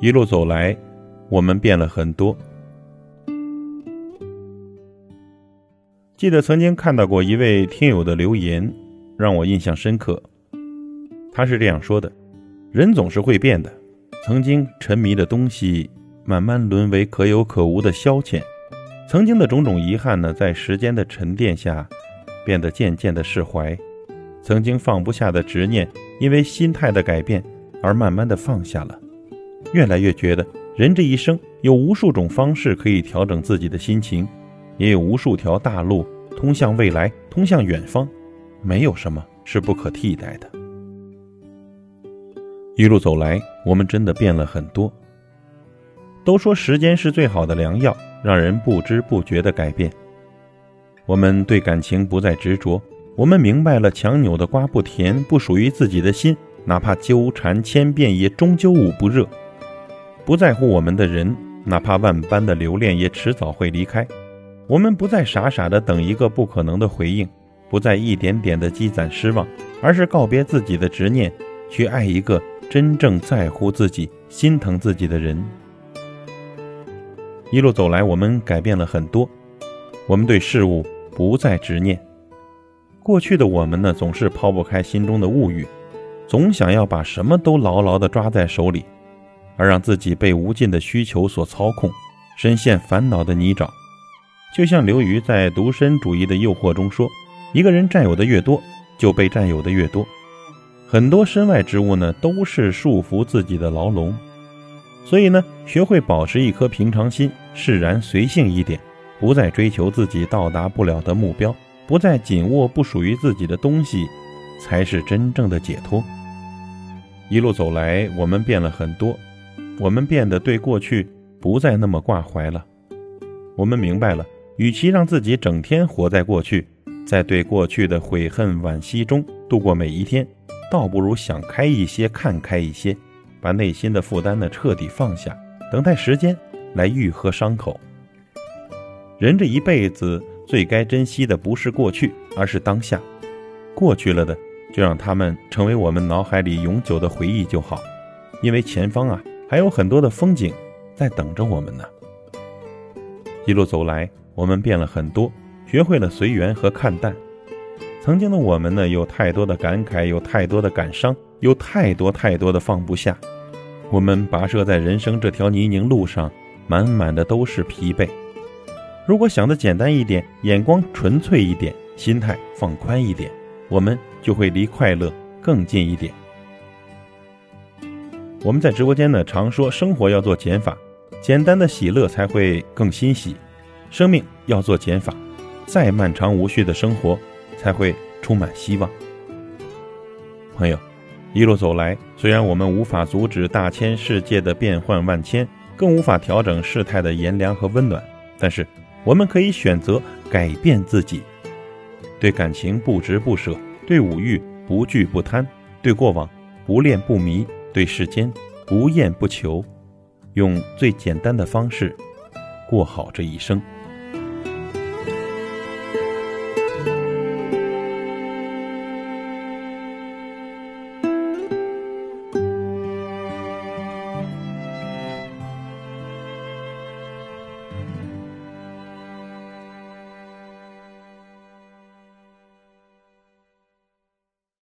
一路走来，我们变了很多。记得曾经看到过一位听友的留言，让我印象深刻。他是这样说的：“人总是会变的，曾经沉迷的东西，慢慢沦为可有可无的消遣；曾经的种种遗憾呢，在时间的沉淀下，变得渐渐的释怀；曾经放不下的执念，因为心态的改变而慢慢的放下了。越来越觉得，人这一生有无数种方式可以调整自己的心情，也有无数条大路通向未来，通向远方，没有什么是不可替代的。”一路走来，我们真的变了很多。都说时间是最好的良药，让人不知不觉的改变。我们对感情不再执着，我们明白了强扭的瓜不甜，不属于自己的心，哪怕纠缠千遍，也终究捂不热。不在乎我们的人，哪怕万般的留恋，也迟早会离开。我们不再傻傻的等一个不可能的回应，不再一点点的积攒失望，而是告别自己的执念，去爱一个。真正在乎自己、心疼自己的人，一路走来，我们改变了很多。我们对事物不再执念。过去的我们呢，总是抛不开心中的物欲，总想要把什么都牢牢地抓在手里，而让自己被无尽的需求所操控，深陷烦恼的泥沼。就像刘瑜在《独身主义的诱惑》中说：“一个人占有的越多，就被占有的越多。”很多身外之物呢，都是束缚自己的牢笼，所以呢，学会保持一颗平常心，释然随性一点，不再追求自己到达不了的目标，不再紧握不属于自己的东西，才是真正的解脱。一路走来，我们变了很多，我们变得对过去不再那么挂怀了。我们明白了，与其让自己整天活在过去，在对过去的悔恨惋惜中度过每一天。倒不如想开一些，看开一些，把内心的负担呢彻底放下，等待时间来愈合伤口。人这一辈子最该珍惜的不是过去，而是当下。过去了的，就让他们成为我们脑海里永久的回忆就好，因为前方啊还有很多的风景在等着我们呢。一路走来，我们变了很多，学会了随缘和看淡。曾经的我们呢，有太多的感慨，有太多的感伤，有太多太多的放不下。我们跋涉在人生这条泥泞路上，满满的都是疲惫。如果想的简单一点，眼光纯粹一点，心态放宽一点，我们就会离快乐更近一点。我们在直播间呢，常说生活要做减法，简单的喜乐才会更欣喜。生命要做减法，再漫长无序的生活。才会充满希望。朋友，一路走来，虽然我们无法阻止大千世界的变幻万千，更无法调整事态的炎凉和温暖，但是我们可以选择改变自己，对感情不执不舍，对五欲不惧不贪，对过往不恋不迷，对世间无厌不求，用最简单的方式过好这一生。